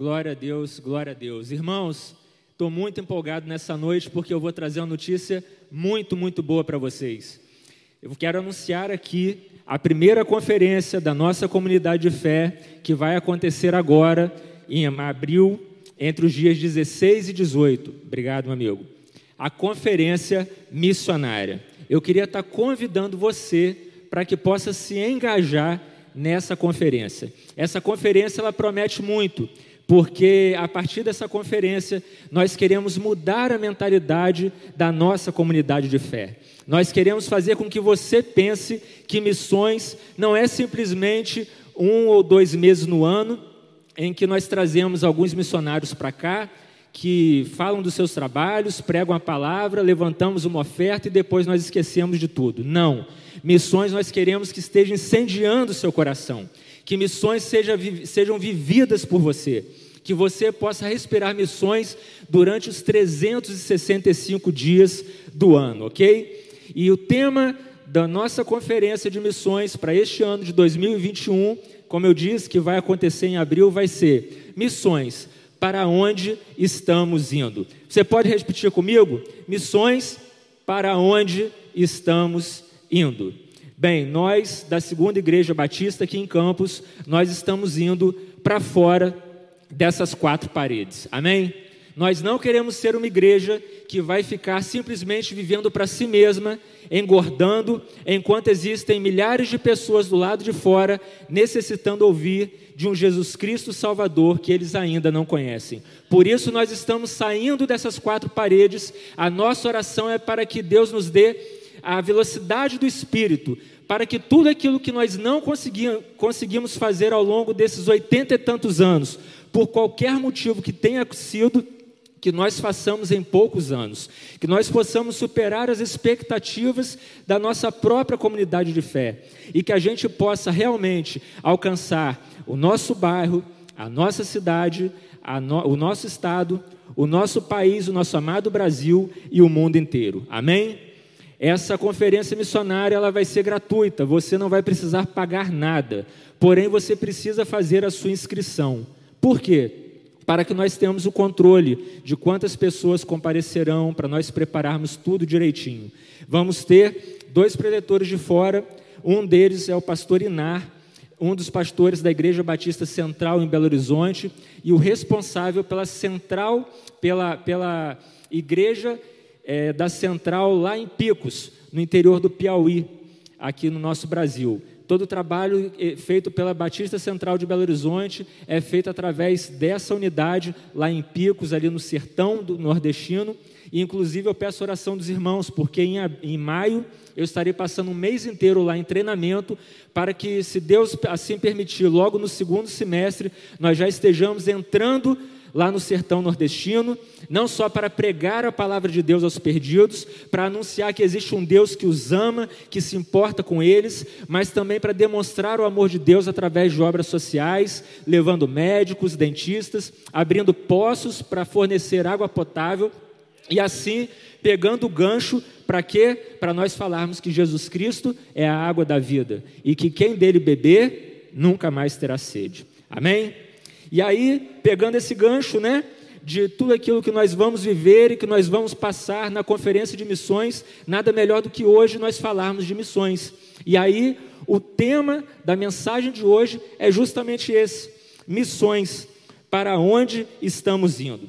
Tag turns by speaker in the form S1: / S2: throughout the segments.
S1: Glória a Deus, glória a Deus. Irmãos, estou muito empolgado nessa noite porque eu vou trazer uma notícia muito, muito boa para vocês. Eu quero anunciar aqui a primeira conferência da nossa comunidade de fé que vai acontecer agora em abril, entre os dias 16 e 18. Obrigado, meu amigo. A conferência missionária. Eu queria estar convidando você para que possa se engajar nessa conferência. Essa conferência ela promete muito porque a partir dessa conferência nós queremos mudar a mentalidade da nossa comunidade de fé. Nós queremos fazer com que você pense que missões não é simplesmente um ou dois meses no ano em que nós trazemos alguns missionários para cá que falam dos seus trabalhos, pregam a palavra, levantamos uma oferta e depois nós esquecemos de tudo. Não. Missões nós queremos que estejam incendiando o seu coração, que missões seja, sejam vividas por você que você possa respirar missões durante os 365 dias do ano, ok? E o tema da nossa conferência de missões para este ano de 2021, como eu disse, que vai acontecer em abril, vai ser Missões para onde estamos indo. Você pode repetir comigo? Missões para onde estamos indo. Bem, nós da Segunda Igreja Batista aqui em Campos, nós estamos indo para fora dessas quatro paredes. Amém? Nós não queremos ser uma igreja que vai ficar simplesmente vivendo para si mesma, engordando, enquanto existem milhares de pessoas do lado de fora necessitando ouvir de um Jesus Cristo Salvador que eles ainda não conhecem. Por isso, nós estamos saindo dessas quatro paredes. A nossa oração é para que Deus nos dê a velocidade do Espírito, para que tudo aquilo que nós não conseguimos fazer ao longo desses oitenta e tantos anos, por qualquer motivo que tenha sido, que nós façamos em poucos anos, que nós possamos superar as expectativas da nossa própria comunidade de fé e que a gente possa realmente alcançar o nosso bairro, a nossa cidade, a no, o nosso estado, o nosso país, o nosso amado Brasil e o mundo inteiro. Amém? Essa conferência missionária ela vai ser gratuita, você não vai precisar pagar nada, porém você precisa fazer a sua inscrição. Por quê? Para que nós tenhamos o controle de quantas pessoas comparecerão, para nós prepararmos tudo direitinho. Vamos ter dois preletores de fora, um deles é o pastor Inar, um dos pastores da Igreja Batista Central em Belo Horizonte e o responsável pela central, pela, pela igreja é, da Central lá em Picos, no interior do Piauí, aqui no nosso Brasil. Todo o trabalho eh, feito pela Batista Central de Belo Horizonte é feito através dessa unidade lá em Picos, ali no sertão do nordestino. E, inclusive, eu peço oração dos irmãos, porque em, em maio eu estarei passando um mês inteiro lá em treinamento, para que, se Deus assim permitir, logo no segundo semestre, nós já estejamos entrando lá no sertão nordestino, não só para pregar a palavra de Deus aos perdidos, para anunciar que existe um Deus que os ama, que se importa com eles, mas também para demonstrar o amor de Deus através de obras sociais, levando médicos, dentistas, abrindo poços para fornecer água potável e assim pegando o gancho para quê? Para nós falarmos que Jesus Cristo é a água da vida e que quem dele beber nunca mais terá sede. Amém? E aí, pegando esse gancho, né, de tudo aquilo que nós vamos viver e que nós vamos passar na conferência de missões, nada melhor do que hoje nós falarmos de missões. E aí, o tema da mensagem de hoje é justamente esse: missões, para onde estamos indo.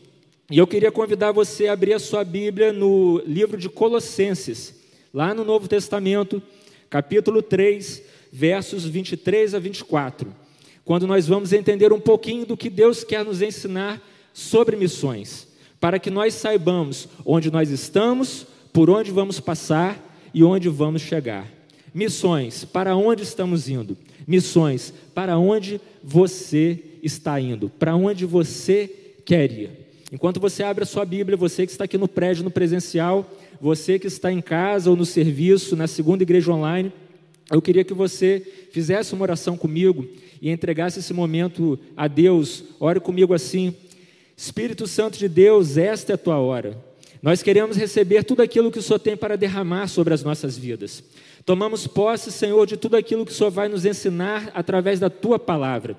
S1: E eu queria convidar você a abrir a sua Bíblia no livro de Colossenses, lá no Novo Testamento, capítulo 3, versos 23 a 24 quando nós vamos entender um pouquinho do que Deus quer nos ensinar sobre missões, para que nós saibamos onde nós estamos, por onde vamos passar e onde vamos chegar. Missões, para onde estamos indo? Missões, para onde você está indo? Para onde você quer ir? Enquanto você abre a sua Bíblia, você que está aqui no prédio, no presencial, você que está em casa ou no serviço, na segunda igreja online, eu queria que você fizesse uma oração comigo e entregasse esse momento a Deus, ore comigo assim: Espírito Santo de Deus, esta é a tua hora. Nós queremos receber tudo aquilo que o Senhor tem para derramar sobre as nossas vidas. Tomamos posse, Senhor, de tudo aquilo que o Senhor vai nos ensinar através da tua palavra.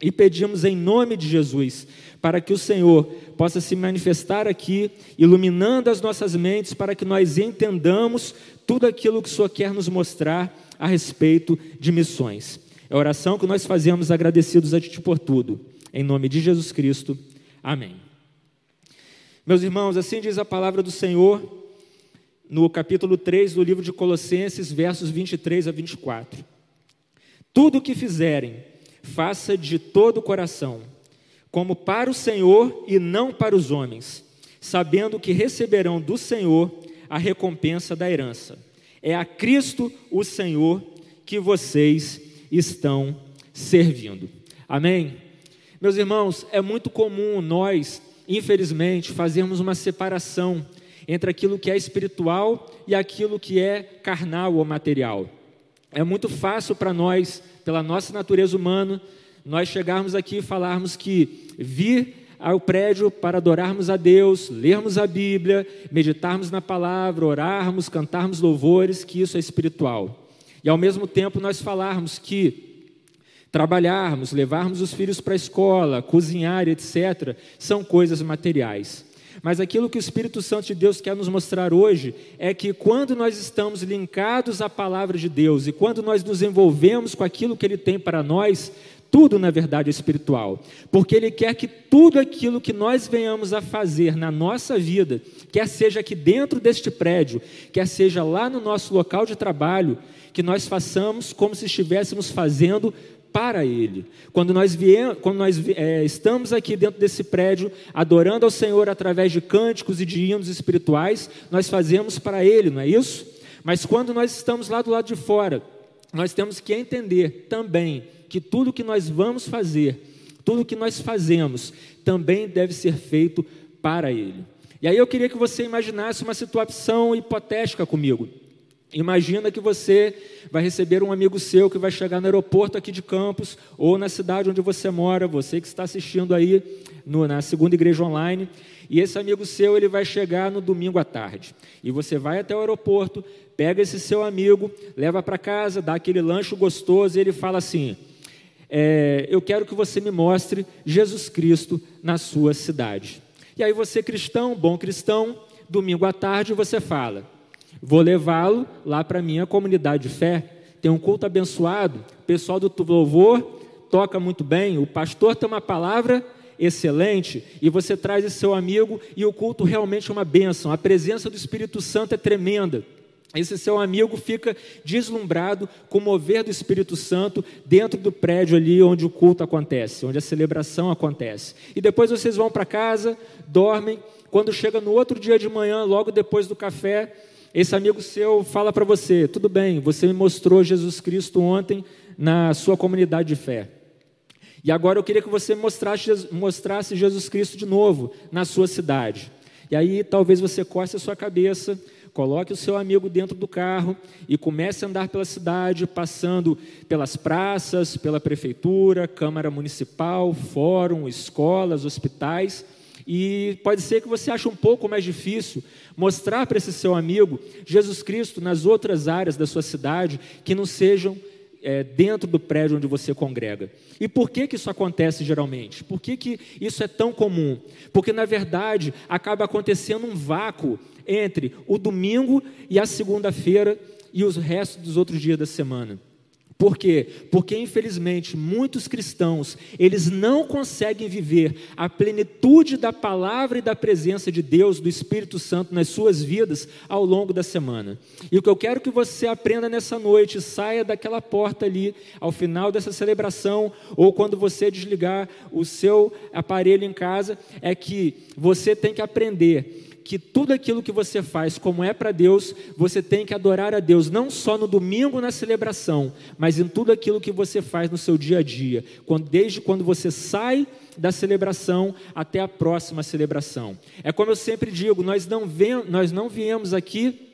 S1: E pedimos em nome de Jesus, para que o Senhor possa se manifestar aqui, iluminando as nossas mentes, para que nós entendamos tudo aquilo que o Senhor quer nos mostrar a respeito de missões. É a oração que nós fazemos agradecidos a Ti por tudo. Em nome de Jesus Cristo. Amém. Meus irmãos, assim diz a palavra do Senhor no capítulo 3 do livro de Colossenses, versos 23 a 24. Tudo o que fizerem, faça de todo o coração, como para o Senhor e não para os homens, sabendo que receberão do Senhor a recompensa da herança. É a Cristo, o Senhor, que vocês estão servindo. Amém? Meus irmãos, é muito comum nós, infelizmente, fazermos uma separação entre aquilo que é espiritual e aquilo que é carnal ou material. É muito fácil para nós, pela nossa natureza humana, nós chegarmos aqui e falarmos que vir ao prédio para adorarmos a Deus, lermos a Bíblia, meditarmos na palavra, orarmos, cantarmos louvores, que isso é espiritual. E ao mesmo tempo nós falarmos que trabalharmos, levarmos os filhos para a escola, cozinhar, etc., são coisas materiais. Mas aquilo que o Espírito Santo de Deus quer nos mostrar hoje é que quando nós estamos linkados à palavra de Deus e quando nós nos envolvemos com aquilo que Ele tem para nós, tudo na verdade é espiritual, porque Ele quer que tudo aquilo que nós venhamos a fazer na nossa vida, quer seja aqui dentro deste prédio, quer seja lá no nosso local de trabalho, que nós façamos como se estivéssemos fazendo para Ele. Quando nós, viemos, quando nós é, estamos aqui dentro desse prédio, adorando ao Senhor através de cânticos e de hinos espirituais, nós fazemos para Ele, não é isso? Mas quando nós estamos lá do lado de fora, nós temos que entender também que tudo que nós vamos fazer, tudo que nós fazemos, também deve ser feito para Ele. E aí eu queria que você imaginasse uma situação hipotética comigo. Imagina que você vai receber um amigo seu que vai chegar no aeroporto aqui de Campos ou na cidade onde você mora, você que está assistindo aí no, na segunda igreja online, e esse amigo seu ele vai chegar no domingo à tarde. E você vai até o aeroporto, pega esse seu amigo, leva para casa, dá aquele lanche gostoso e ele fala assim: é, Eu quero que você me mostre Jesus Cristo na sua cidade. E aí você cristão, bom cristão, domingo à tarde você fala Vou levá-lo lá para a minha comunidade de fé. Tem um culto abençoado, o pessoal do louvor toca muito bem, o pastor tem uma palavra excelente e você traz esse seu amigo e o culto realmente é uma bênção. A presença do Espírito Santo é tremenda. Esse seu amigo fica deslumbrado com o mover do Espírito Santo dentro do prédio ali onde o culto acontece, onde a celebração acontece. E depois vocês vão para casa, dormem. Quando chega no outro dia de manhã, logo depois do café, esse amigo seu fala para você: tudo bem, você me mostrou Jesus Cristo ontem na sua comunidade de fé. E agora eu queria que você mostrasse, mostrasse Jesus Cristo de novo na sua cidade. E aí talvez você corte a sua cabeça, coloque o seu amigo dentro do carro e comece a andar pela cidade, passando pelas praças, pela prefeitura, Câmara Municipal, fórum, escolas, hospitais. E pode ser que você ache um pouco mais difícil mostrar para esse seu amigo Jesus Cristo nas outras áreas da sua cidade que não sejam é, dentro do prédio onde você congrega. E por que, que isso acontece geralmente? Por que, que isso é tão comum? Porque, na verdade, acaba acontecendo um vácuo entre o domingo e a segunda-feira e os restos dos outros dias da semana. Por quê? Porque infelizmente muitos cristãos, eles não conseguem viver a plenitude da palavra e da presença de Deus, do Espírito Santo nas suas vidas ao longo da semana. E o que eu quero que você aprenda nessa noite, saia daquela porta ali ao final dessa celebração ou quando você desligar o seu aparelho em casa, é que você tem que aprender que tudo aquilo que você faz, como é para Deus, você tem que adorar a Deus, não só no domingo na celebração, mas em tudo aquilo que você faz no seu dia a dia, desde quando você sai da celebração até a próxima celebração. É como eu sempre digo, nós não, vem, nós não viemos aqui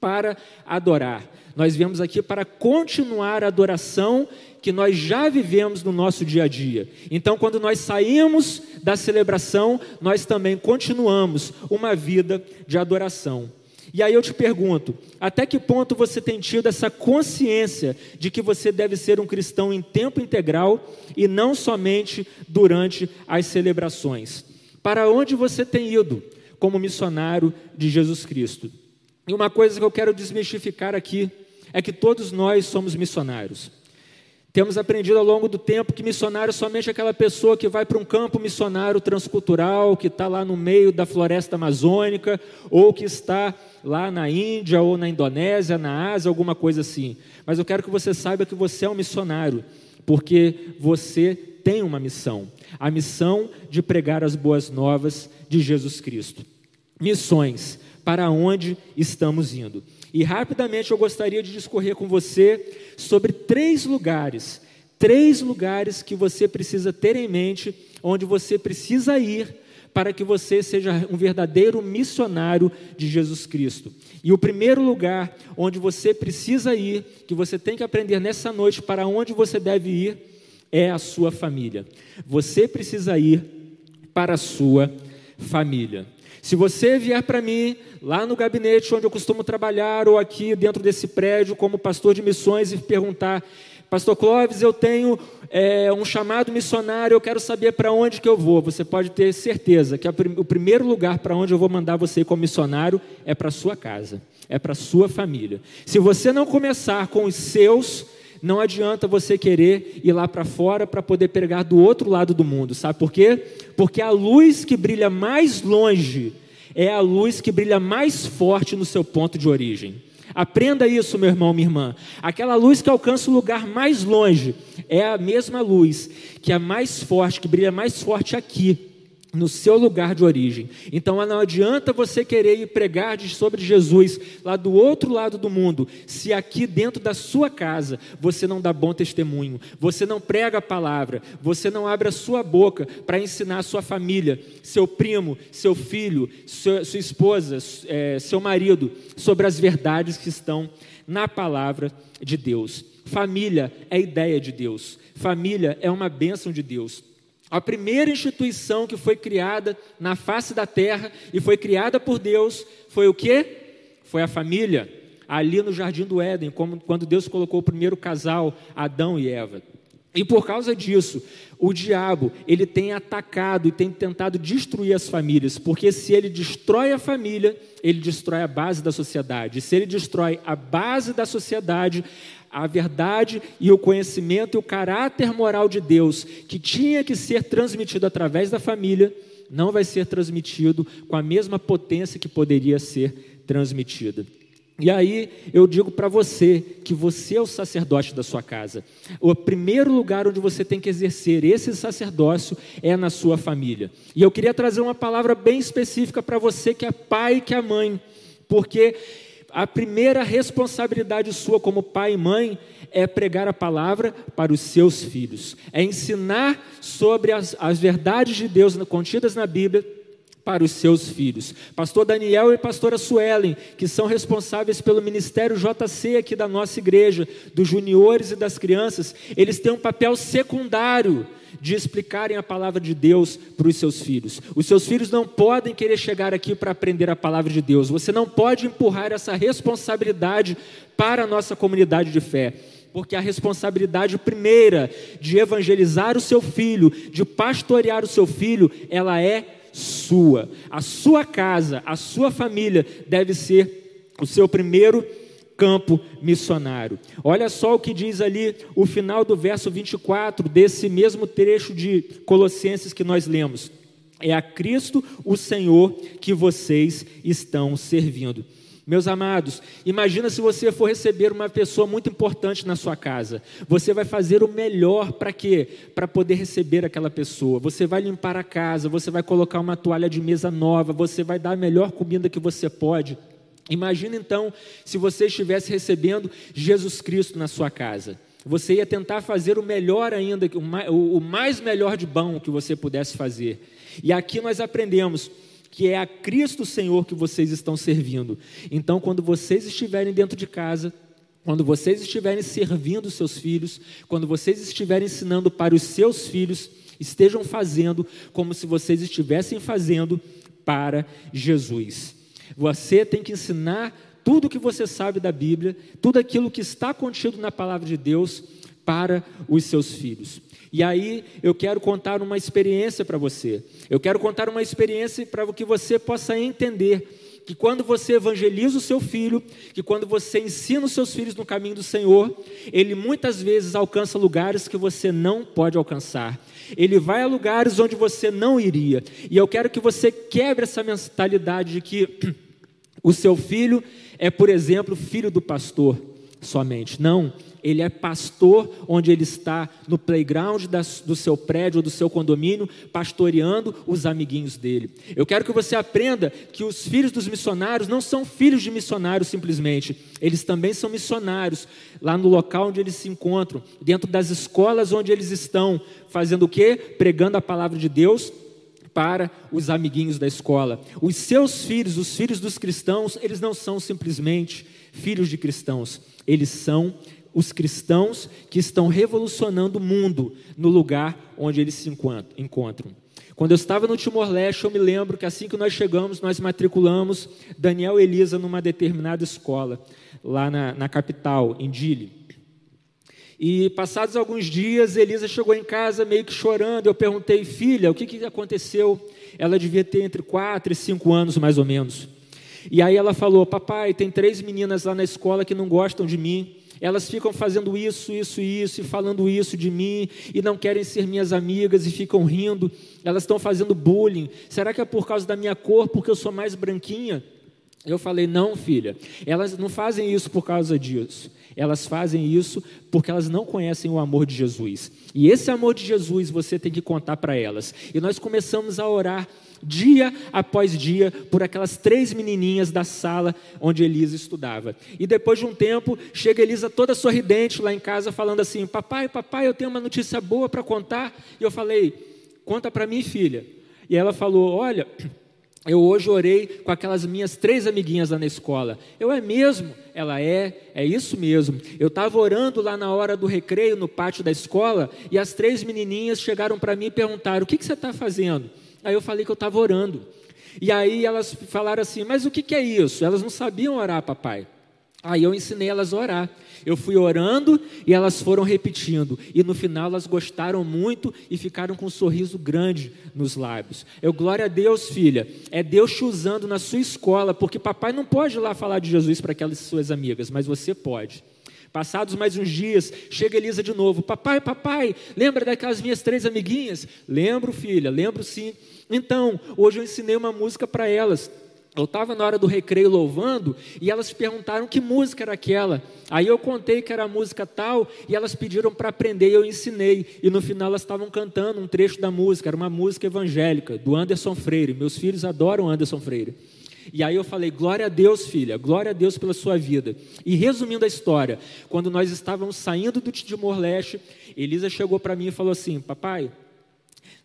S1: para adorar, nós viemos aqui para continuar a adoração que nós já vivemos no nosso dia a dia. Então, quando nós saímos da celebração, nós também continuamos uma vida de adoração. E aí eu te pergunto: até que ponto você tem tido essa consciência de que você deve ser um cristão em tempo integral e não somente durante as celebrações? Para onde você tem ido como missionário de Jesus Cristo? E uma coisa que eu quero desmistificar aqui é que todos nós somos missionários. Temos aprendido ao longo do tempo que missionário é somente aquela pessoa que vai para um campo missionário transcultural, que está lá no meio da floresta amazônica, ou que está lá na Índia, ou na Indonésia, na Ásia, alguma coisa assim. Mas eu quero que você saiba que você é um missionário, porque você tem uma missão a missão de pregar as boas novas de Jesus Cristo. Missões, para onde estamos indo. E rapidamente eu gostaria de discorrer com você sobre três lugares, três lugares que você precisa ter em mente, onde você precisa ir para que você seja um verdadeiro missionário de Jesus Cristo. E o primeiro lugar onde você precisa ir, que você tem que aprender nessa noite para onde você deve ir, é a sua família. Você precisa ir para a sua família. Se você vier para mim, lá no gabinete onde eu costumo trabalhar, ou aqui dentro desse prédio, como pastor de missões, e perguntar, Pastor Clóvis, eu tenho é, um chamado missionário, eu quero saber para onde que eu vou. Você pode ter certeza que o primeiro lugar para onde eu vou mandar você como missionário é para sua casa, é para sua família. Se você não começar com os seus, não adianta você querer ir lá para fora para poder pregar do outro lado do mundo, sabe por quê? Porque a luz que brilha mais longe é a luz que brilha mais forte no seu ponto de origem. Aprenda isso, meu irmão, minha irmã. Aquela luz que alcança o lugar mais longe é a mesma luz que é mais forte, que brilha mais forte aqui no seu lugar de origem. Então não adianta você querer ir pregar sobre Jesus lá do outro lado do mundo, se aqui dentro da sua casa você não dá bom testemunho, você não prega a palavra, você não abre a sua boca para ensinar a sua família, seu primo, seu filho, sua, sua esposa, é, seu marido, sobre as verdades que estão na palavra de Deus. Família é ideia de Deus, família é uma bênção de Deus. A primeira instituição que foi criada na face da terra e foi criada por Deus foi o que? Foi a família, ali no jardim do Éden, como, quando Deus colocou o primeiro casal, Adão e Eva. E por causa disso, o diabo, ele tem atacado e tem tentado destruir as famílias, porque se ele destrói a família, ele destrói a base da sociedade. Se ele destrói a base da sociedade, a verdade e o conhecimento e o caráter moral de Deus, que tinha que ser transmitido através da família, não vai ser transmitido com a mesma potência que poderia ser transmitida. E aí eu digo para você que você é o sacerdote da sua casa. O primeiro lugar onde você tem que exercer esse sacerdócio é na sua família. E eu queria trazer uma palavra bem específica para você que é pai e que é mãe, porque a primeira responsabilidade sua como pai e mãe é pregar a palavra para os seus filhos, é ensinar sobre as, as verdades de Deus contidas na Bíblia para os seus filhos. Pastor Daniel e pastora Suelen, que são responsáveis pelo ministério JC aqui da nossa igreja, dos juniores e das crianças, eles têm um papel secundário de explicarem a palavra de Deus para os seus filhos. Os seus filhos não podem querer chegar aqui para aprender a palavra de Deus. Você não pode empurrar essa responsabilidade para a nossa comunidade de fé porque a responsabilidade primeira de evangelizar o seu filho, de pastorear o seu filho, ela é sua. A sua casa, a sua família deve ser o seu primeiro campo missionário. Olha só o que diz ali o final do verso 24 desse mesmo trecho de Colossenses que nós lemos. É a Cristo, o Senhor, que vocês estão servindo. Meus amados, imagina se você for receber uma pessoa muito importante na sua casa. Você vai fazer o melhor para quê? Para poder receber aquela pessoa. Você vai limpar a casa, você vai colocar uma toalha de mesa nova, você vai dar a melhor comida que você pode. Imagina então se você estivesse recebendo Jesus Cristo na sua casa. Você ia tentar fazer o melhor ainda, o mais melhor de bom que você pudesse fazer. E aqui nós aprendemos que é a Cristo Senhor que vocês estão servindo. Então, quando vocês estiverem dentro de casa, quando vocês estiverem servindo seus filhos, quando vocês estiverem ensinando para os seus filhos, estejam fazendo como se vocês estivessem fazendo para Jesus. Você tem que ensinar tudo o que você sabe da Bíblia, tudo aquilo que está contido na palavra de Deus para os seus filhos. E aí eu quero contar uma experiência para você. Eu quero contar uma experiência para que você possa entender que quando você evangeliza o seu filho, que quando você ensina os seus filhos no caminho do Senhor, ele muitas vezes alcança lugares que você não pode alcançar. Ele vai a lugares onde você não iria. E eu quero que você quebre essa mentalidade de que o seu filho é, por exemplo, filho do pastor somente. Não, ele é pastor onde ele está no playground do seu prédio ou do seu condomínio, pastoreando os amiguinhos dele. Eu quero que você aprenda que os filhos dos missionários não são filhos de missionários simplesmente, eles também são missionários lá no local onde eles se encontram, dentro das escolas onde eles estão, fazendo o quê? Pregando a palavra de Deus para os amiguinhos da escola. Os seus filhos, os filhos dos cristãos, eles não são simplesmente filhos de cristãos, eles são os cristãos que estão revolucionando o mundo no lugar onde eles se encontram. Quando eu estava no Timor-Leste, eu me lembro que assim que nós chegamos, nós matriculamos Daniel e Elisa numa determinada escola, lá na, na capital, em Dili. E passados alguns dias, Elisa chegou em casa meio que chorando. Eu perguntei, filha, o que, que aconteceu? Ela devia ter entre quatro e cinco anos, mais ou menos. E aí ela falou: Papai, tem três meninas lá na escola que não gostam de mim. Elas ficam fazendo isso, isso, isso, e falando isso de mim, e não querem ser minhas amigas, e ficam rindo. Elas estão fazendo bullying. Será que é por causa da minha cor, porque eu sou mais branquinha? Eu falei, não, filha, elas não fazem isso por causa disso. Elas fazem isso porque elas não conhecem o amor de Jesus. E esse amor de Jesus você tem que contar para elas. E nós começamos a orar dia após dia por aquelas três menininhas da sala onde Elisa estudava. E depois de um tempo, chega Elisa toda sorridente lá em casa, falando assim: Papai, papai, eu tenho uma notícia boa para contar. E eu falei: Conta para mim, filha. E ela falou: Olha. Eu hoje orei com aquelas minhas três amiguinhas lá na escola. Eu é mesmo? Ela é, é isso mesmo. Eu estava orando lá na hora do recreio no pátio da escola e as três menininhas chegaram para mim e perguntaram: O que, que você está fazendo? Aí eu falei que eu estava orando. E aí elas falaram assim: Mas o que, que é isso? Elas não sabiam orar, papai. Aí eu ensinei elas a orar. Eu fui orando e elas foram repetindo. E no final elas gostaram muito e ficaram com um sorriso grande nos lábios. Eu, glória a Deus, filha. É Deus te usando na sua escola, porque papai não pode ir lá falar de Jesus para aquelas suas amigas, mas você pode. Passados mais uns dias, chega Elisa de novo. Papai, papai, lembra daquelas minhas três amiguinhas? Lembro, filha, lembro sim. Então, hoje eu ensinei uma música para elas. Eu estava na hora do recreio louvando e elas perguntaram que música era aquela. Aí eu contei que era a música tal e elas pediram para aprender e eu ensinei. E no final elas estavam cantando um trecho da música, era uma música evangélica, do Anderson Freire. Meus filhos adoram Anderson Freire. E aí eu falei: glória a Deus, filha, glória a Deus pela sua vida. E resumindo a história, quando nós estávamos saindo do Timor-Leste, Elisa chegou para mim e falou assim: Papai,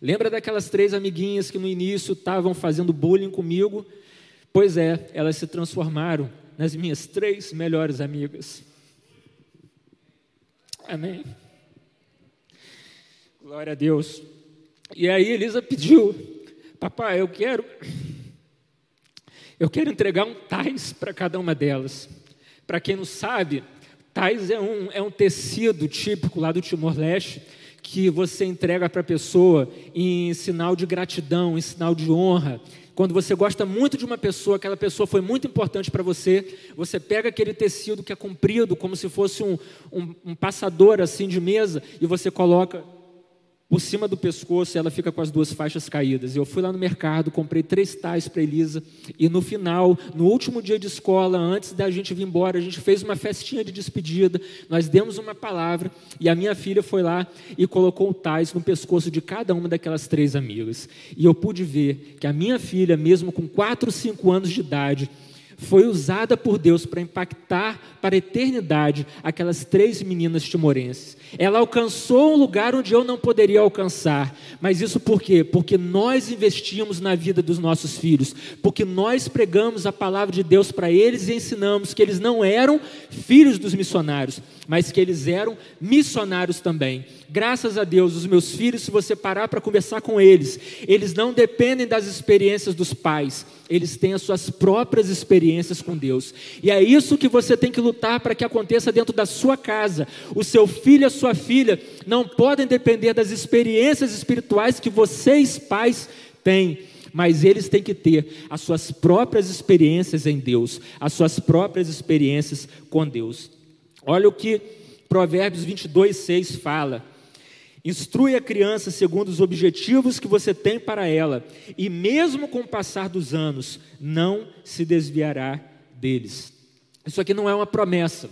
S1: lembra daquelas três amiguinhas que no início estavam fazendo bullying comigo? Pois é, elas se transformaram nas minhas três melhores amigas. Amém. Glória a Deus. E aí Elisa pediu: Papai, eu quero eu quero entregar um tais para cada uma delas. Para quem não sabe, tais é um, é um tecido típico lá do Timor-Leste que você entrega para a pessoa em sinal de gratidão, em sinal de honra. Quando você gosta muito de uma pessoa, aquela pessoa foi muito importante para você, você pega aquele tecido que é comprido, como se fosse um, um, um passador assim de mesa, e você coloca por cima do pescoço, ela fica com as duas faixas caídas. Eu fui lá no mercado, comprei três tais para Elisa, e no final, no último dia de escola, antes da gente vir embora, a gente fez uma festinha de despedida, nós demos uma palavra, e a minha filha foi lá e colocou o tais no pescoço de cada uma daquelas três amigas. E eu pude ver que a minha filha, mesmo com quatro, cinco anos de idade, foi usada por Deus para impactar para a eternidade aquelas três meninas timorenses. Ela alcançou um lugar onde eu não poderia alcançar. Mas isso por quê? Porque nós investimos na vida dos nossos filhos, porque nós pregamos a palavra de Deus para eles e ensinamos que eles não eram filhos dos missionários, mas que eles eram missionários também. Graças a Deus, os meus filhos, se você parar para conversar com eles, eles não dependem das experiências dos pais, eles têm as suas próprias experiências com Deus. E é isso que você tem que lutar para que aconteça dentro da sua casa. O seu filho e a sua filha não podem depender das experiências espirituais que vocês, pais, têm. Mas eles têm que ter as suas próprias experiências em Deus, as suas próprias experiências com Deus. Olha o que Provérbios 22, 6 fala. Instrui a criança segundo os objetivos que você tem para ela, e mesmo com o passar dos anos, não se desviará deles. Isso aqui não é uma promessa,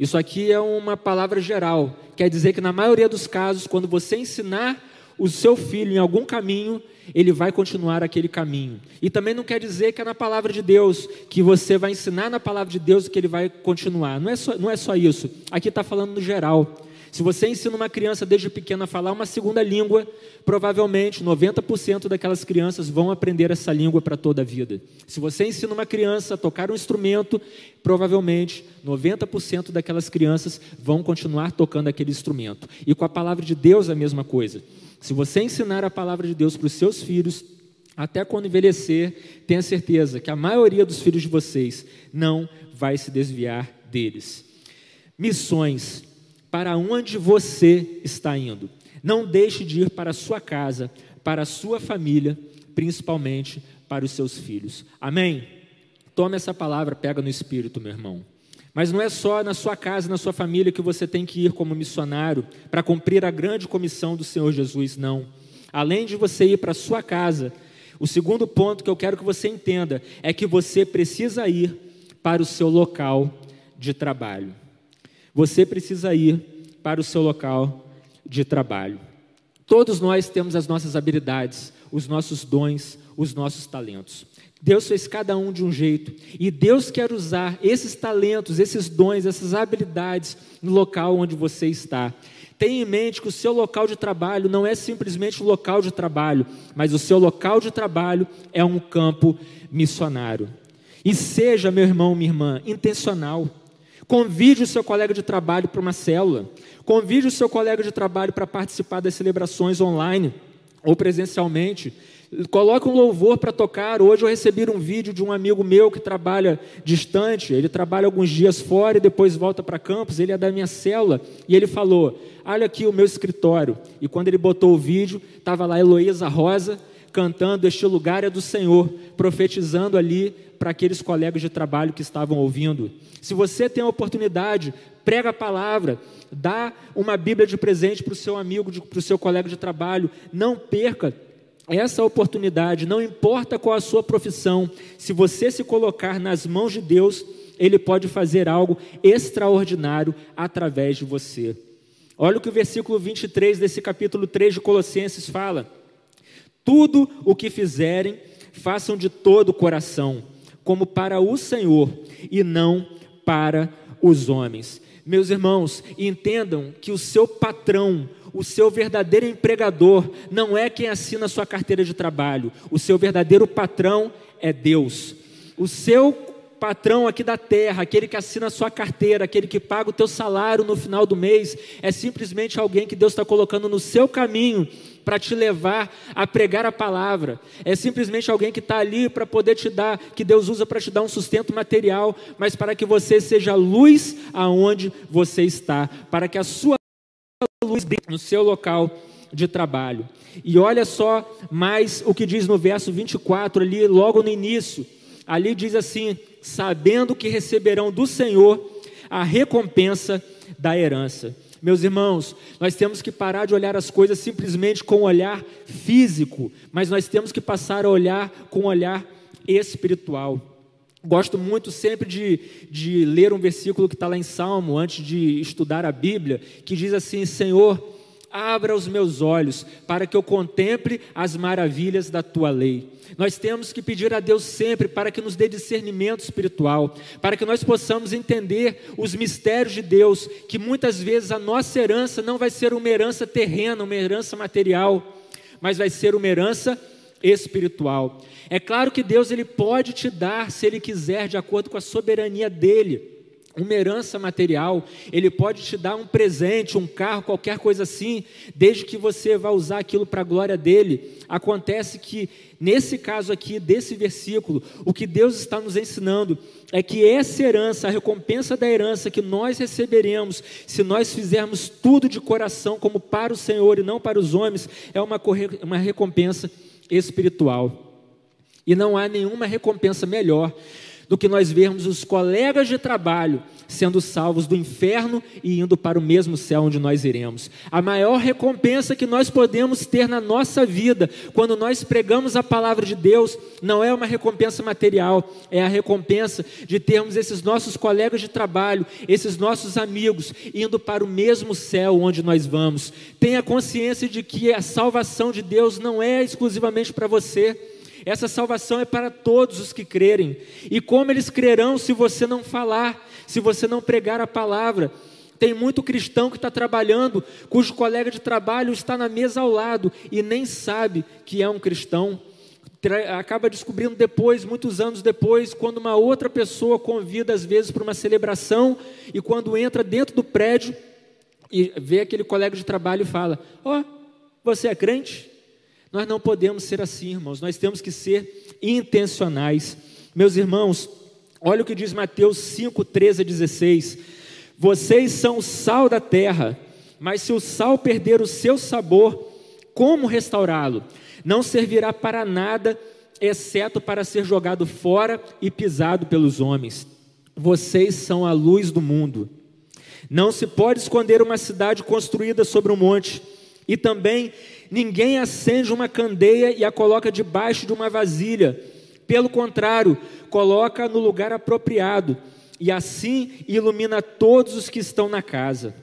S1: isso aqui é uma palavra geral. Quer dizer que, na maioria dos casos, quando você ensinar o seu filho em algum caminho, ele vai continuar aquele caminho. E também não quer dizer que é na palavra de Deus, que você vai ensinar na palavra de Deus que ele vai continuar. Não é só, não é só isso. Aqui está falando no geral. Se você ensina uma criança desde pequena a falar uma segunda língua, provavelmente 90% daquelas crianças vão aprender essa língua para toda a vida. Se você ensina uma criança a tocar um instrumento, provavelmente 90% daquelas crianças vão continuar tocando aquele instrumento. E com a palavra de Deus a mesma coisa. Se você ensinar a palavra de Deus para os seus filhos, até quando envelhecer, tenha certeza que a maioria dos filhos de vocês não vai se desviar deles. Missões para onde você está indo. Não deixe de ir para a sua casa, para a sua família, principalmente para os seus filhos. Amém? Tome essa palavra, pega no espírito, meu irmão. Mas não é só na sua casa, na sua família que você tem que ir como missionário para cumprir a grande comissão do Senhor Jesus, não. Além de você ir para a sua casa, o segundo ponto que eu quero que você entenda é que você precisa ir para o seu local de trabalho você precisa ir para o seu local de trabalho. Todos nós temos as nossas habilidades, os nossos dons, os nossos talentos. Deus fez cada um de um jeito e Deus quer usar esses talentos, esses dons, essas habilidades no local onde você está. Tenha em mente que o seu local de trabalho não é simplesmente um local de trabalho, mas o seu local de trabalho é um campo missionário. E seja, meu irmão, minha irmã, intencional. Convide o seu colega de trabalho para uma célula. Convide o seu colega de trabalho para participar das celebrações online ou presencialmente. Coloque um louvor para tocar. Hoje eu recebi um vídeo de um amigo meu que trabalha distante. Ele trabalha alguns dias fora e depois volta para campus. Ele é da minha célula. E ele falou: Olha aqui o meu escritório. E quando ele botou o vídeo, estava lá Heloísa Rosa cantando Este lugar é do Senhor, profetizando ali para aqueles colegas de trabalho que estavam ouvindo. Se você tem a oportunidade, prega a palavra, dá uma Bíblia de presente para o seu amigo, para o seu colega de trabalho, não perca essa oportunidade, não importa qual a sua profissão, se você se colocar nas mãos de Deus, Ele pode fazer algo extraordinário através de você. Olha o que o versículo 23 desse capítulo 3 de Colossenses fala. Tudo o que fizerem, façam de todo o coração, como para o Senhor e não para os homens. Meus irmãos, entendam que o seu patrão, o seu verdadeiro empregador, não é quem assina a sua carteira de trabalho, o seu verdadeiro patrão é Deus. O seu patrão aqui da terra, aquele que assina a sua carteira, aquele que paga o teu salário no final do mês, é simplesmente alguém que Deus está colocando no seu caminho para te levar a pregar a palavra. É simplesmente alguém que está ali para poder te dar, que Deus usa para te dar um sustento material, mas para que você seja luz aonde você está, para que a sua luz no seu local de trabalho. E olha só mais o que diz no verso 24 ali, logo no início. Ali diz assim: sabendo que receberão do Senhor a recompensa da herança. Meus irmãos, nós temos que parar de olhar as coisas simplesmente com o um olhar físico, mas nós temos que passar a olhar com o um olhar espiritual. Gosto muito sempre de, de ler um versículo que está lá em Salmo, antes de estudar a Bíblia, que diz assim: Senhor, abra os meus olhos para que eu contemple as maravilhas da tua lei. Nós temos que pedir a Deus sempre para que nos dê discernimento espiritual, para que nós possamos entender os mistérios de Deus, que muitas vezes a nossa herança não vai ser uma herança terrena, uma herança material, mas vai ser uma herança espiritual. É claro que Deus ele pode te dar, se ele quiser, de acordo com a soberania dele uma herança material, ele pode te dar um presente, um carro, qualquer coisa assim, desde que você vá usar aquilo para a glória dele. Acontece que, nesse caso aqui, desse versículo, o que Deus está nos ensinando é que essa herança, a recompensa da herança que nós receberemos, se nós fizermos tudo de coração, como para o Senhor e não para os homens, é uma, uma recompensa espiritual. E não há nenhuma recompensa melhor do que nós vermos os colegas de trabalho sendo salvos do inferno e indo para o mesmo céu onde nós iremos. A maior recompensa que nós podemos ter na nossa vida, quando nós pregamos a palavra de Deus, não é uma recompensa material, é a recompensa de termos esses nossos colegas de trabalho, esses nossos amigos, indo para o mesmo céu onde nós vamos. Tenha consciência de que a salvação de Deus não é exclusivamente para você. Essa salvação é para todos os que crerem. E como eles crerão se você não falar, se você não pregar a palavra? Tem muito cristão que está trabalhando, cujo colega de trabalho está na mesa ao lado e nem sabe que é um cristão. Acaba descobrindo depois, muitos anos depois, quando uma outra pessoa convida, às vezes, para uma celebração, e quando entra dentro do prédio e vê aquele colega de trabalho e fala: Ó, oh, você é crente? Nós não podemos ser assim, irmãos, nós temos que ser intencionais. Meus irmãos, olha o que diz Mateus 5, 13 a 16: Vocês são o sal da terra, mas se o sal perder o seu sabor, como restaurá-lo? Não servirá para nada, exceto para ser jogado fora e pisado pelos homens. Vocês são a luz do mundo. Não se pode esconder uma cidade construída sobre um monte, e também ninguém acende uma candeia e a coloca debaixo de uma vasilha. Pelo contrário, coloca no lugar apropriado, e assim ilumina todos os que estão na casa.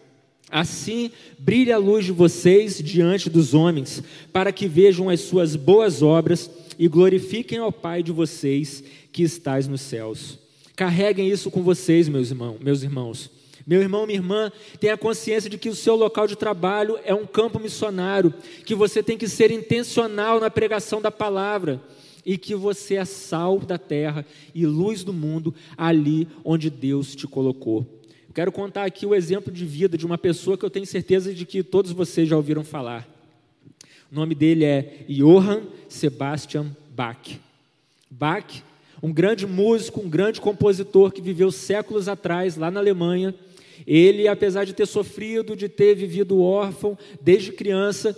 S1: Assim brilha a luz de vocês diante dos homens, para que vejam as suas boas obras e glorifiquem ao Pai de vocês que estais nos céus. Carreguem isso com vocês, meus irmãos, meus irmãos. Meu irmão, minha irmã, tenha consciência de que o seu local de trabalho é um campo missionário, que você tem que ser intencional na pregação da palavra e que você é sal da terra e luz do mundo ali onde Deus te colocou. Quero contar aqui o exemplo de vida de uma pessoa que eu tenho certeza de que todos vocês já ouviram falar. O nome dele é Johann Sebastian Bach. Bach, um grande músico, um grande compositor que viveu séculos atrás lá na Alemanha ele, apesar de ter sofrido, de ter vivido órfão desde criança,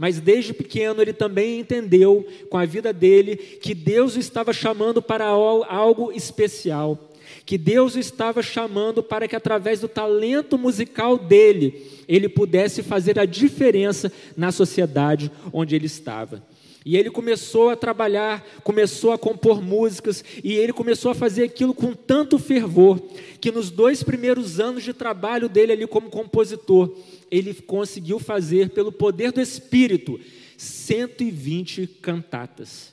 S1: mas desde pequeno ele também entendeu com a vida dele que Deus o estava chamando para algo especial, que Deus o estava chamando para que através do talento musical dele ele pudesse fazer a diferença na sociedade onde ele estava. E ele começou a trabalhar, começou a compor músicas, e ele começou a fazer aquilo com tanto fervor, que nos dois primeiros anos de trabalho dele ali como compositor, ele conseguiu fazer, pelo poder do Espírito, 120 cantatas.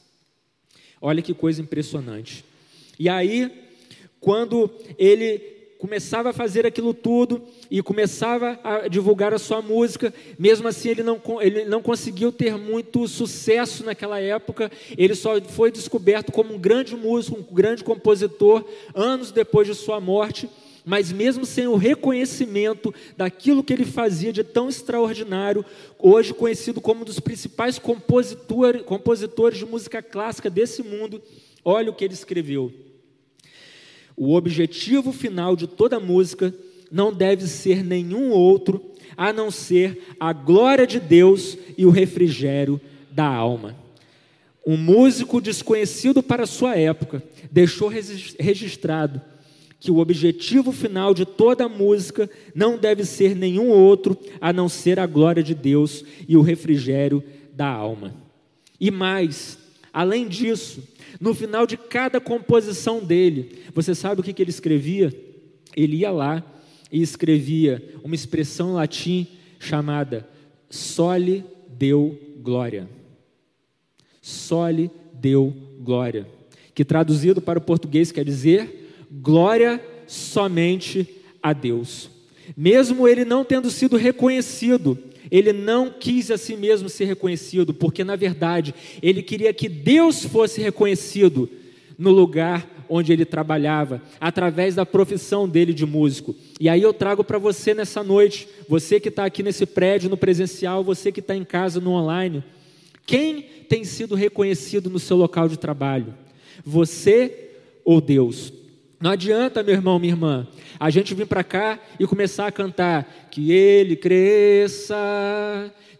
S1: Olha que coisa impressionante. E aí, quando ele começava a fazer aquilo tudo e começava a divulgar a sua música, mesmo assim ele não, ele não conseguiu ter muito sucesso naquela época, ele só foi descoberto como um grande músico, um grande compositor, anos depois de sua morte, mas mesmo sem o reconhecimento daquilo que ele fazia de tão extraordinário, hoje conhecido como um dos principais compositor, compositores de música clássica desse mundo, olha o que ele escreveu. O objetivo final de toda música não deve ser nenhum outro a não ser a glória de Deus e o refrigério da alma. Um músico desconhecido para sua época deixou registrado que o objetivo final de toda música não deve ser nenhum outro a não ser a glória de Deus e o refrigério da alma. E mais, além disso, no final de cada composição dele, você sabe o que, que ele escrevia? Ele ia lá e escrevia uma expressão em latim chamada soli deu glória. Soli deu glória. Que traduzido para o português quer dizer glória somente a Deus. Mesmo ele não tendo sido reconhecido, ele não quis a si mesmo ser reconhecido, porque na verdade ele queria que Deus fosse reconhecido no lugar onde ele trabalhava, através da profissão dele de músico. E aí eu trago para você nessa noite, você que está aqui nesse prédio, no presencial, você que está em casa, no online, quem tem sido reconhecido no seu local de trabalho? Você ou Deus? Não adianta, meu irmão, minha irmã, a gente vir para cá e começar a cantar que ele cresça,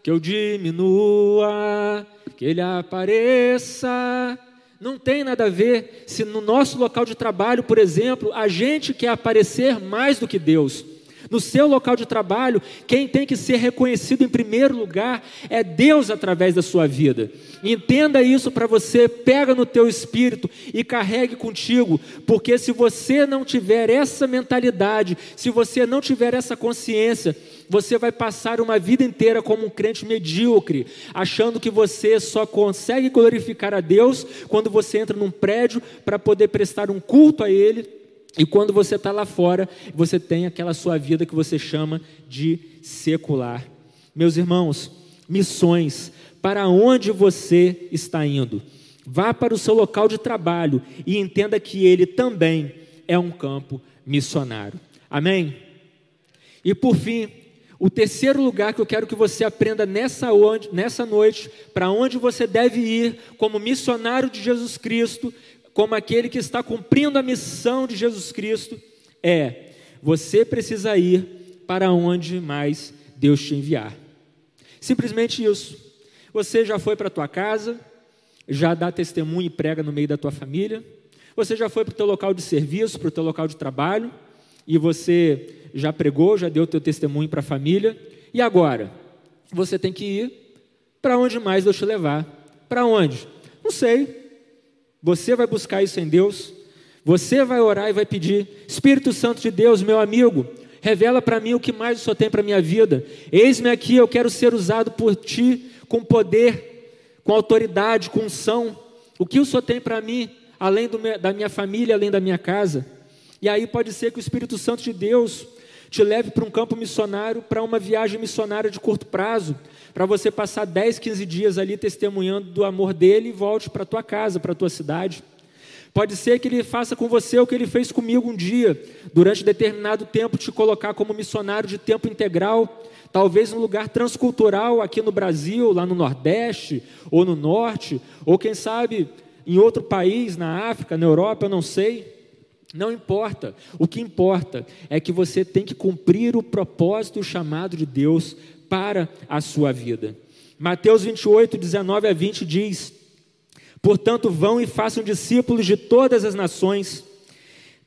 S1: que eu diminua, que ele apareça. Não tem nada a ver se no nosso local de trabalho, por exemplo, a gente quer aparecer mais do que Deus. No seu local de trabalho, quem tem que ser reconhecido em primeiro lugar é Deus através da sua vida. Entenda isso para você, pega no teu espírito e carregue contigo, porque se você não tiver essa mentalidade, se você não tiver essa consciência, você vai passar uma vida inteira como um crente medíocre, achando que você só consegue glorificar a Deus quando você entra num prédio para poder prestar um culto a Ele e quando você está lá fora, você tem aquela sua vida que você chama de secular. Meus irmãos, missões, para onde você está indo? Vá para o seu local de trabalho e entenda que ele também é um campo missionário. Amém? E por fim, o terceiro lugar que eu quero que você aprenda nessa, nessa noite, para onde você deve ir como missionário de Jesus Cristo, como aquele que está cumprindo a missão de Jesus Cristo, é: você precisa ir para onde mais Deus te enviar. Simplesmente isso. Você já foi para a tua casa, já dá testemunho e prega no meio da tua família. Você já foi para o teu local de serviço, para o teu local de trabalho, e você já pregou, já deu teu testemunho para a família. E agora? Você tem que ir para onde mais Deus te levar. Para onde? Não sei. Você vai buscar isso em Deus. Você vai orar e vai pedir: Espírito Santo de Deus, meu amigo, revela para mim o que mais o Senhor tem para minha vida. Eis-me aqui, eu quero ser usado por Ti com poder, com autoridade, com unção. O que o Senhor tem para mim, além da minha família, além da minha casa? E aí pode ser que o Espírito Santo de Deus te leve para um campo missionário, para uma viagem missionária de curto prazo, para você passar 10, 15 dias ali testemunhando do amor dele e volte para tua casa, para tua cidade. Pode ser que ele faça com você o que ele fez comigo um dia, durante determinado tempo te colocar como missionário de tempo integral, talvez um lugar transcultural aqui no Brasil, lá no Nordeste ou no Norte, ou quem sabe em outro país, na África, na Europa, eu não sei. Não importa. O que importa é que você tem que cumprir o propósito e o chamado de Deus para a sua vida. Mateus 28, 19 a 20 diz: Portanto, vão e façam discípulos de todas as nações,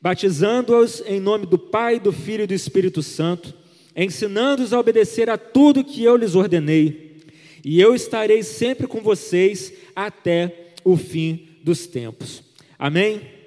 S1: batizando-os em nome do Pai, do Filho e do Espírito Santo, ensinando-os a obedecer a tudo que eu lhes ordenei. E eu estarei sempre com vocês até o fim dos tempos. Amém?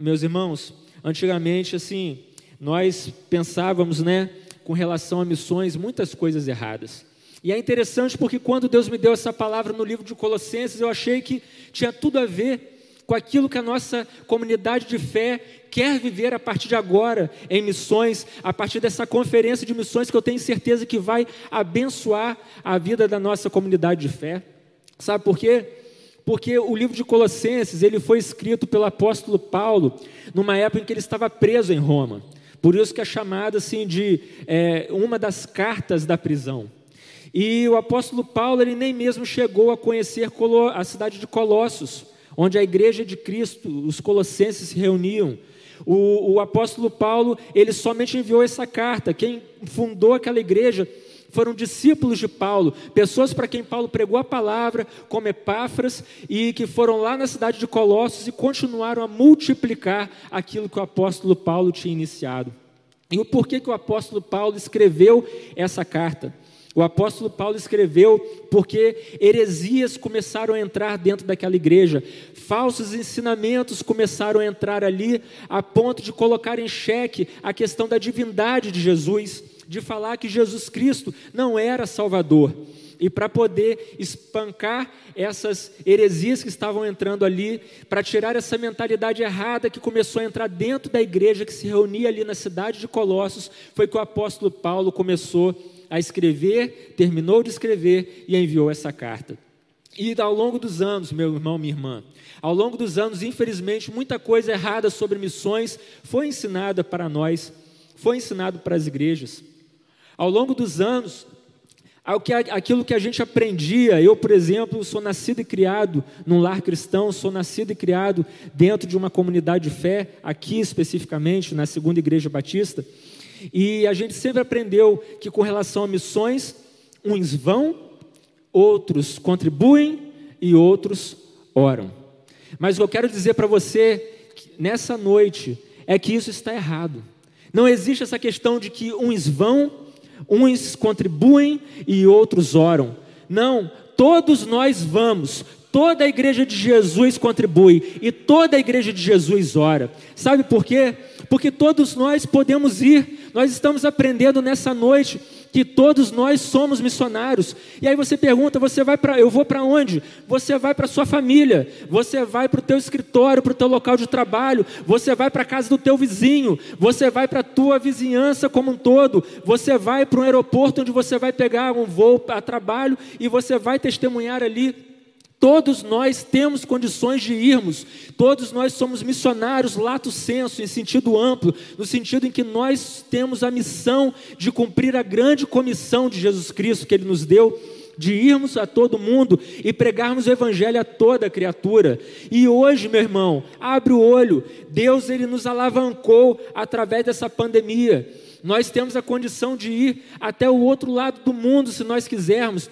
S1: Meus irmãos, antigamente, assim, nós pensávamos, né, com relação a missões, muitas coisas erradas. E é interessante porque quando Deus me deu essa palavra no livro de Colossenses, eu achei que tinha tudo a ver com aquilo que a nossa comunidade de fé quer viver a partir de agora em missões, a partir dessa conferência de missões que eu tenho certeza que vai abençoar a vida da nossa comunidade de fé. Sabe por quê? Porque o livro de Colossenses, ele foi escrito pelo apóstolo Paulo numa época em que ele estava preso em Roma. Por isso que é chamada assim de é, uma das cartas da prisão. E o apóstolo Paulo ele nem mesmo chegou a conhecer a cidade de Colossos, onde a igreja de Cristo, os colossenses se reuniam. O, o apóstolo Paulo ele somente enviou essa carta. Quem fundou aquela igreja foram discípulos de Paulo, pessoas para quem Paulo pregou a palavra, como Epáfras, e que foram lá na cidade de Colossos e continuaram a multiplicar aquilo que o apóstolo Paulo tinha iniciado. E o porquê que o apóstolo Paulo escreveu essa carta? O apóstolo Paulo escreveu porque heresias começaram a entrar dentro daquela igreja, falsos ensinamentos começaram a entrar ali, a ponto de colocar em xeque a questão da divindade de Jesus de falar que Jesus Cristo não era Salvador. E para poder espancar essas heresias que estavam entrando ali, para tirar essa mentalidade errada que começou a entrar dentro da igreja que se reunia ali na cidade de Colossos, foi que o apóstolo Paulo começou a escrever, terminou de escrever e enviou essa carta. E ao longo dos anos, meu irmão, minha irmã, ao longo dos anos, infelizmente, muita coisa errada sobre missões foi ensinada para nós, foi ensinado para as igrejas. Ao longo dos anos, aquilo que a gente aprendia, eu, por exemplo, sou nascido e criado num lar cristão, sou nascido e criado dentro de uma comunidade de fé, aqui especificamente, na Segunda Igreja Batista, e a gente sempre aprendeu que com relação a missões, uns vão, outros contribuem e outros oram. Mas o que eu quero dizer para você nessa noite é que isso está errado. Não existe essa questão de que uns vão, uns contribuem e outros oram. Não, todos nós vamos, toda a igreja de Jesus contribui e toda a igreja de Jesus ora. Sabe por quê? Porque todos nós podemos ir. Nós estamos aprendendo nessa noite que todos nós somos missionários. E aí você pergunta, você vai para, eu vou para onde? Você vai para sua família, você vai para o teu escritório, para o teu local de trabalho, você vai para a casa do teu vizinho, você vai para a tua vizinhança como um todo, você vai para um aeroporto onde você vai pegar um voo a trabalho e você vai testemunhar ali Todos nós temos condições de irmos, todos nós somos missionários, lato senso, em sentido amplo, no sentido em que nós temos a missão de cumprir a grande comissão de Jesus Cristo que Ele nos deu, de irmos a todo mundo e pregarmos o Evangelho a toda criatura. E hoje, meu irmão, abre o olho, Deus Ele nos alavancou através dessa pandemia. Nós temos a condição de ir até o outro lado do mundo, se nós quisermos.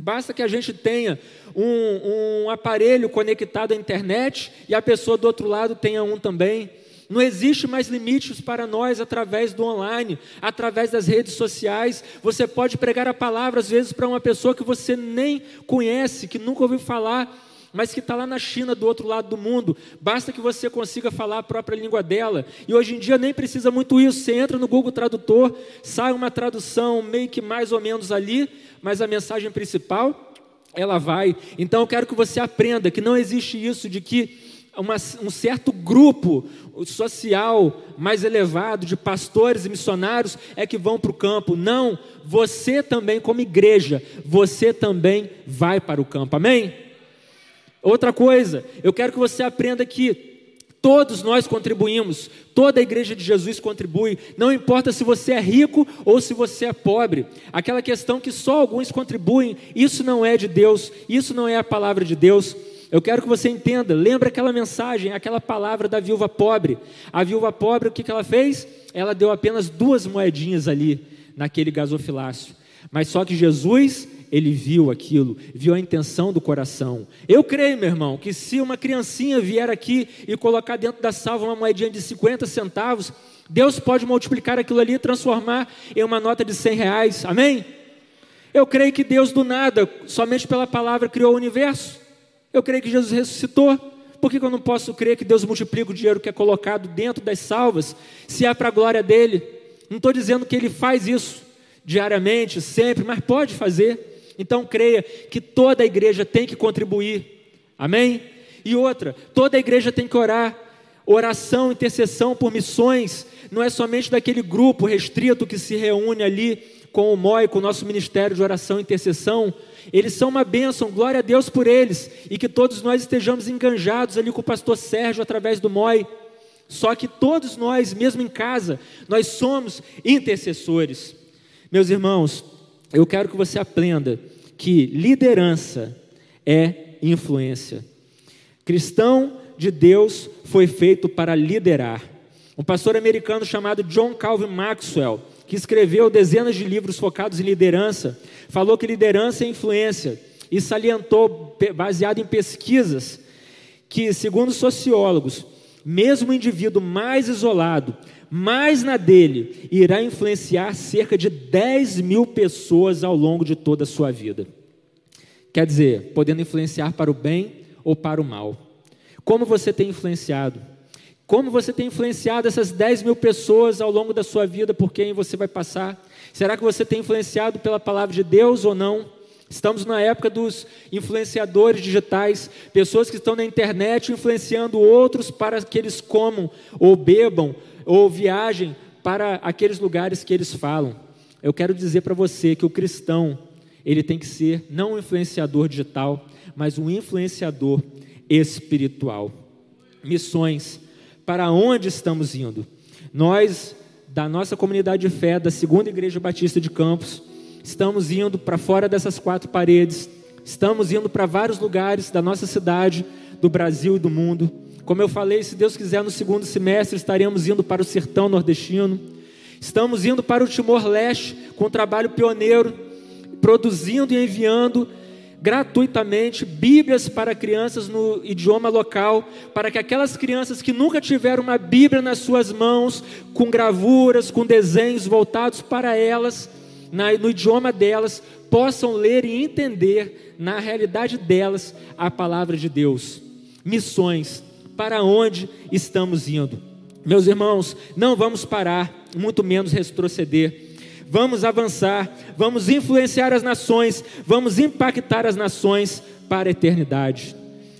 S1: Basta que a gente tenha um, um aparelho conectado à internet e a pessoa do outro lado tenha um também. Não existe mais limites para nós através do online, através das redes sociais. Você pode pregar a palavra, às vezes, para uma pessoa que você nem conhece, que nunca ouviu falar, mas que está lá na China, do outro lado do mundo. Basta que você consiga falar a própria língua dela. E hoje em dia nem precisa muito isso. Você entra no Google Tradutor, sai uma tradução meio que mais ou menos ali, mas a mensagem principal ela vai. Então eu quero que você aprenda que não existe isso de que uma, um certo grupo social mais elevado de pastores e missionários é que vão para o campo. Não, você também, como igreja, você também vai para o campo. Amém? Outra coisa, eu quero que você aprenda que Todos nós contribuímos, toda a igreja de Jesus contribui, não importa se você é rico ou se você é pobre. Aquela questão que só alguns contribuem, isso não é de Deus, isso não é a palavra de Deus. Eu quero que você entenda, lembra aquela mensagem, aquela palavra da viúva pobre. A viúva pobre, o que, ela fez? Ela deu apenas duas moedinhas ali, naquele gasofilácio. Mas só que Jesus ele viu aquilo, viu a intenção do coração. Eu creio, meu irmão, que se uma criancinha vier aqui e colocar dentro da salva uma moedinha de 50 centavos, Deus pode multiplicar aquilo ali e transformar em uma nota de 100 reais. Amém? Eu creio que Deus do nada, somente pela palavra, criou o universo. Eu creio que Jesus ressuscitou. Por que eu não posso crer que Deus multiplica o dinheiro que é colocado dentro das salvas, se é para a glória dele? Não estou dizendo que ele faz isso diariamente, sempre, mas pode fazer. Então creia que toda a igreja tem que contribuir. Amém? E outra, toda a igreja tem que orar. Oração, intercessão por missões, não é somente daquele grupo restrito que se reúne ali com o MOI, com o nosso ministério de oração e intercessão. Eles são uma bênção, glória a Deus por eles. E que todos nós estejamos enganjados ali com o pastor Sérgio através do MOI. Só que todos nós, mesmo em casa, nós somos intercessores. Meus irmãos, eu quero que você aprenda que liderança é influência. Cristão de Deus foi feito para liderar. Um pastor americano chamado John Calvin Maxwell, que escreveu dezenas de livros focados em liderança, falou que liderança é influência e salientou, baseado em pesquisas, que, segundo sociólogos, mesmo o indivíduo mais isolado mais na dele irá influenciar cerca de 10 mil pessoas ao longo de toda a sua vida. Quer dizer, podendo influenciar para o bem ou para o mal. Como você tem influenciado? Como você tem influenciado essas 10 mil pessoas ao longo da sua vida por quem você vai passar? Será que você tem influenciado pela palavra de Deus ou não? Estamos na época dos influenciadores digitais, pessoas que estão na internet influenciando outros para que eles comam ou bebam ou viajem para aqueles lugares que eles falam. Eu quero dizer para você que o cristão, ele tem que ser não um influenciador digital, mas um influenciador espiritual. Missões. Para onde estamos indo? Nós, da nossa comunidade de fé, da Segunda Igreja Batista de Campos, estamos indo para fora dessas quatro paredes, estamos indo para vários lugares da nossa cidade, do Brasil e do mundo. Como eu falei, se Deus quiser, no segundo semestre estaremos indo para o sertão nordestino. Estamos indo para o Timor-Leste com um trabalho pioneiro, produzindo e enviando gratuitamente Bíblias para crianças no idioma local, para que aquelas crianças que nunca tiveram uma Bíblia nas suas mãos, com gravuras, com desenhos voltados para elas, na, no idioma delas, possam ler e entender, na realidade delas, a palavra de Deus. Missões, para onde estamos indo? Meus irmãos, não vamos parar, muito menos retroceder vamos avançar, vamos influenciar as nações, vamos impactar as nações para a eternidade.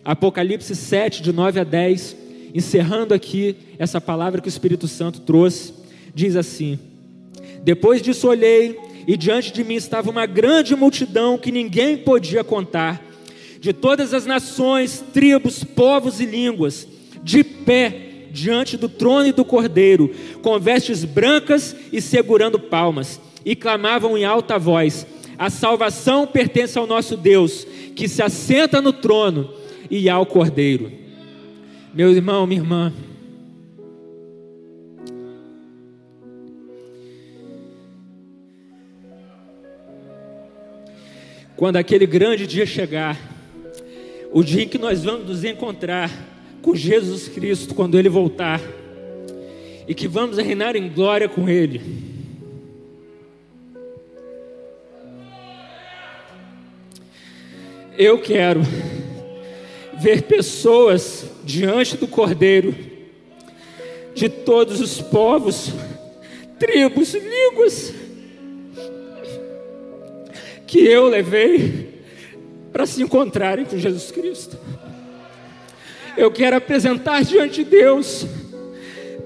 S1: Apocalipse 7, de 9 a 10, encerrando aqui essa palavra que o Espírito Santo trouxe, diz assim: Depois disso olhei, e diante de mim estava uma grande multidão que ninguém podia contar, de todas as nações, tribos, povos e línguas, de pé diante do trono e do cordeiro, com vestes brancas e segurando palmas, e clamavam em alta voz: A salvação pertence ao nosso Deus, que se assenta no trono e ao cordeiro. Meu irmão, minha irmã, quando aquele grande dia chegar, o dia em que nós vamos nos encontrar com Jesus Cristo quando Ele voltar, e que vamos reinar em glória com Ele. Eu quero ver pessoas diante do Cordeiro, de todos os povos, tribos, línguas, que eu levei para se encontrarem com Jesus Cristo eu quero apresentar diante de Deus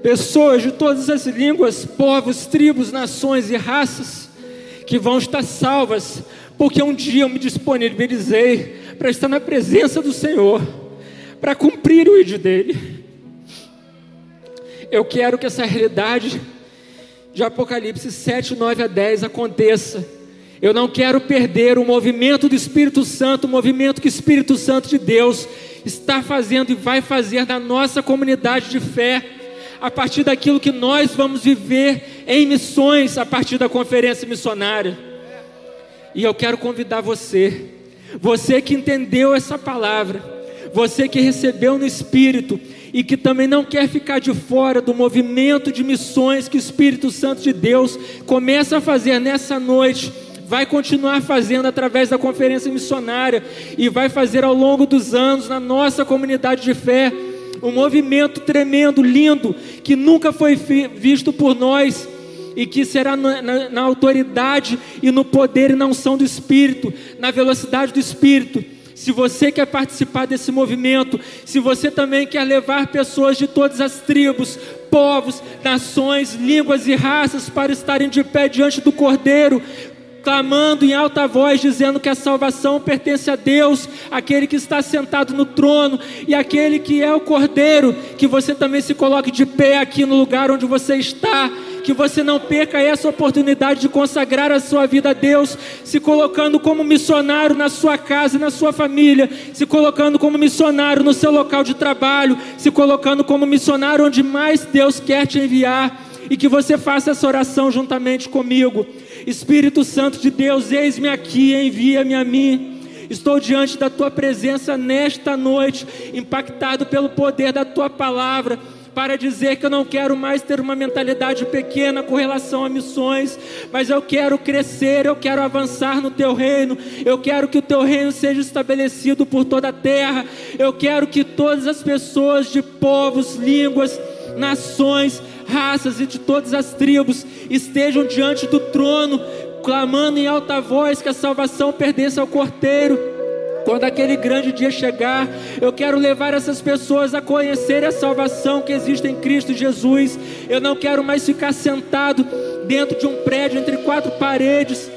S1: pessoas de todas as línguas, povos, tribos, nações e raças que vão estar salvas, porque um dia eu me disponibilizei para estar na presença do Senhor, para cumprir o ídolo dele. Eu quero que essa realidade de Apocalipse 7, 9 a 10 aconteça. Eu não quero perder o movimento do Espírito Santo, o movimento que o Espírito Santo de Deus está fazendo e vai fazer na nossa comunidade de fé, a partir daquilo que nós vamos viver em missões, a partir da conferência missionária. E eu quero convidar você, você que entendeu essa palavra, você que recebeu no Espírito e que também não quer ficar de fora do movimento de missões que o Espírito Santo de Deus começa a fazer nessa noite vai continuar fazendo através da conferência missionária e vai fazer ao longo dos anos na nossa comunidade de fé um movimento tremendo, lindo, que nunca foi visto por nós e que será na, na, na autoridade e no poder e na unção do Espírito, na velocidade do Espírito. Se você quer participar desse movimento, se você também quer levar pessoas de todas as tribos, povos, nações, línguas e raças para estarem de pé diante do Cordeiro, clamando em alta voz, dizendo que a salvação pertence a Deus, aquele que está sentado no trono e aquele que é o Cordeiro, que você também se coloque de pé aqui no lugar onde você está, que você não perca essa oportunidade de consagrar a sua vida a Deus, se colocando como missionário na sua casa, na sua família, se colocando como missionário no seu local de trabalho, se colocando como missionário onde mais Deus quer te enviar, e que você faça essa oração juntamente comigo. Espírito Santo de Deus, eis-me aqui, envia-me a mim. Estou diante da tua presença nesta noite, impactado pelo poder da tua palavra, para dizer que eu não quero mais ter uma mentalidade pequena com relação a missões, mas eu quero crescer, eu quero avançar no teu reino, eu quero que o teu reino seja estabelecido por toda a terra, eu quero que todas as pessoas de povos, línguas, nações, raças e de todas as tribos estejam diante do trono, clamando em alta voz que a salvação pertence ao Cordeiro. Quando aquele grande dia chegar, eu quero levar essas pessoas a conhecer a salvação que existe em Cristo Jesus. Eu não quero mais ficar sentado dentro de um prédio entre quatro paredes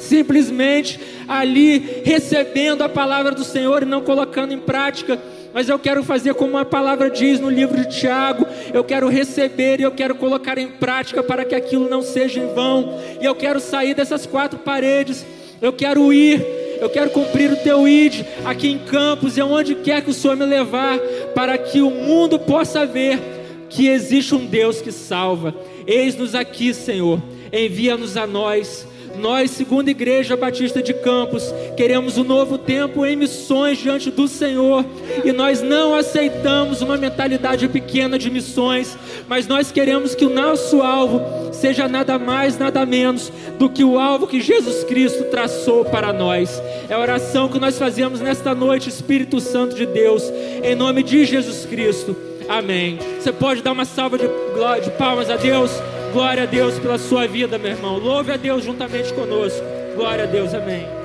S1: simplesmente ali recebendo a palavra do Senhor e não colocando em prática mas eu quero fazer como a palavra diz no livro de Tiago: eu quero receber e eu quero colocar em prática para que aquilo não seja em vão, e eu quero sair dessas quatro paredes, eu quero ir, eu quero cumprir o teu id aqui em Campos e aonde quer que o Senhor me levar, para que o mundo possa ver que existe um Deus que salva. Eis-nos aqui, Senhor, envia-nos a nós nós, segunda Igreja Batista de Campos, queremos um novo tempo em missões diante do Senhor, e nós não aceitamos uma mentalidade pequena de missões, mas nós queremos que o nosso alvo seja nada mais, nada menos do que o alvo que Jesus Cristo traçou para nós. É a oração que nós fazemos nesta noite, Espírito Santo de Deus, em nome de Jesus Cristo. Amém. Você pode dar uma salva de, de palmas a Deus? Glória a Deus pela sua vida, meu irmão. Louve a Deus juntamente conosco. Glória a Deus, amém.